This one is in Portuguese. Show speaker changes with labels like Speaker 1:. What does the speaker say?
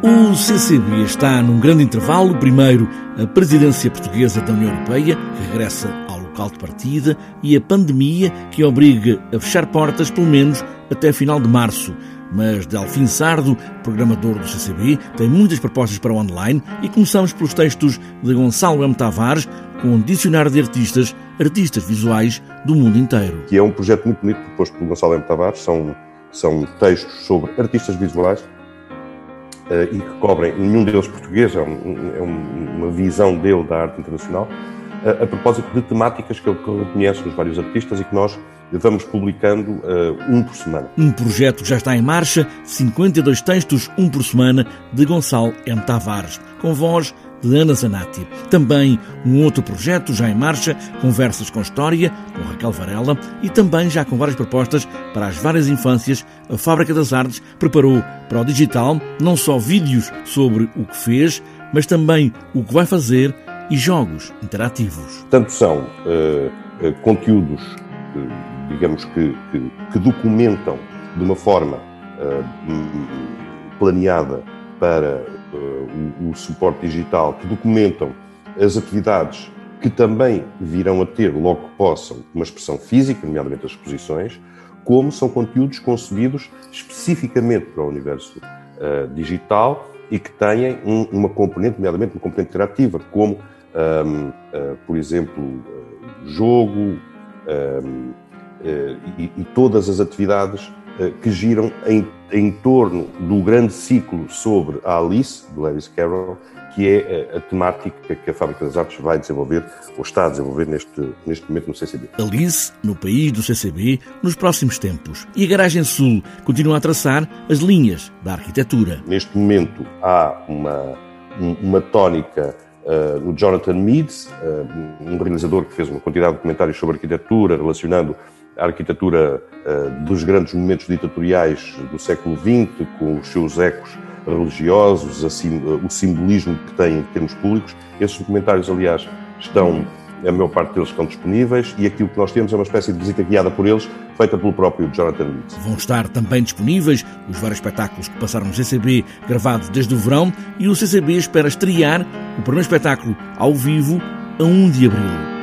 Speaker 1: O CCB está num grande intervalo. Primeiro, a presidência portuguesa da União Europeia, que regressa ao local de partida, e a pandemia, que obriga a fechar portas, pelo menos até final de março. Mas Delfim Sardo, programador do CCB, tem muitas propostas para o online e começamos pelos textos de Gonçalo M. Tavares, com um dicionário de artistas, artistas visuais do mundo inteiro.
Speaker 2: Que é um projeto muito bonito proposto pelo Gonçalo M. Tavares, são, são textos sobre artistas visuais e que cobrem, nenhum deles português, é, um, é uma visão dele da arte internacional, uh, a propósito de temáticas que ele reconhece nos vários artistas e que nós vamos publicando uh, um por semana.
Speaker 1: Um projeto que já está em marcha, 52 textos, um por semana, de Gonçalo M. Tavares, com voz de Ana Zanatti. Também um outro projeto já em marcha, Conversas com História, com Raquel Varela, e também já com várias propostas para as várias infâncias, a Fábrica das Artes preparou para o digital não só vídeos sobre o que fez, mas também o que vai fazer e jogos interativos.
Speaker 2: Tanto são uh, uh, conteúdos, uh, digamos que, que, que, documentam de uma forma planeada para uh, o, o suporte digital, que documentam as atividades que também virão a ter, logo que possam, uma expressão física, nomeadamente as exposições, como são conteúdos concebidos especificamente para o universo uh, digital e que têm um, uma componente, nomeadamente uma componente interativa, como, um, uh, eh, por exemplo, uh, jogo um, e, e, todas as atividades eh, que giram em, em torno do grande ciclo sobre a Alice, de Lewis Carroll, que é a, a, temática que a Fábrica das Artes vai desenvolver, ou está a desenvolver neste, neste momento no CCB.
Speaker 1: Alice, no país do CCB, nos próximos tempos. E a Garagem Sul continua a traçar as linhas da arquitetura.
Speaker 2: Neste momento há uma, uma tónica uh, no Jonathan Meads, uh, um realizador que fez uma quantidade de comentários sobre arquitetura, relacionando a arquitetura dos grandes monumentos ditatoriais do século XX, com os seus ecos religiosos, assim, o simbolismo que tem em termos públicos. Esses documentários, aliás, estão, a maior parte deles estão disponíveis e aquilo que nós temos é uma espécie de visita guiada por eles, feita pelo próprio Jonathan Leeds.
Speaker 1: Vão estar também disponíveis os vários espetáculos que passaram no CCB, gravados desde o verão, e o CCB espera estrear o primeiro espetáculo ao vivo a 1 de abril.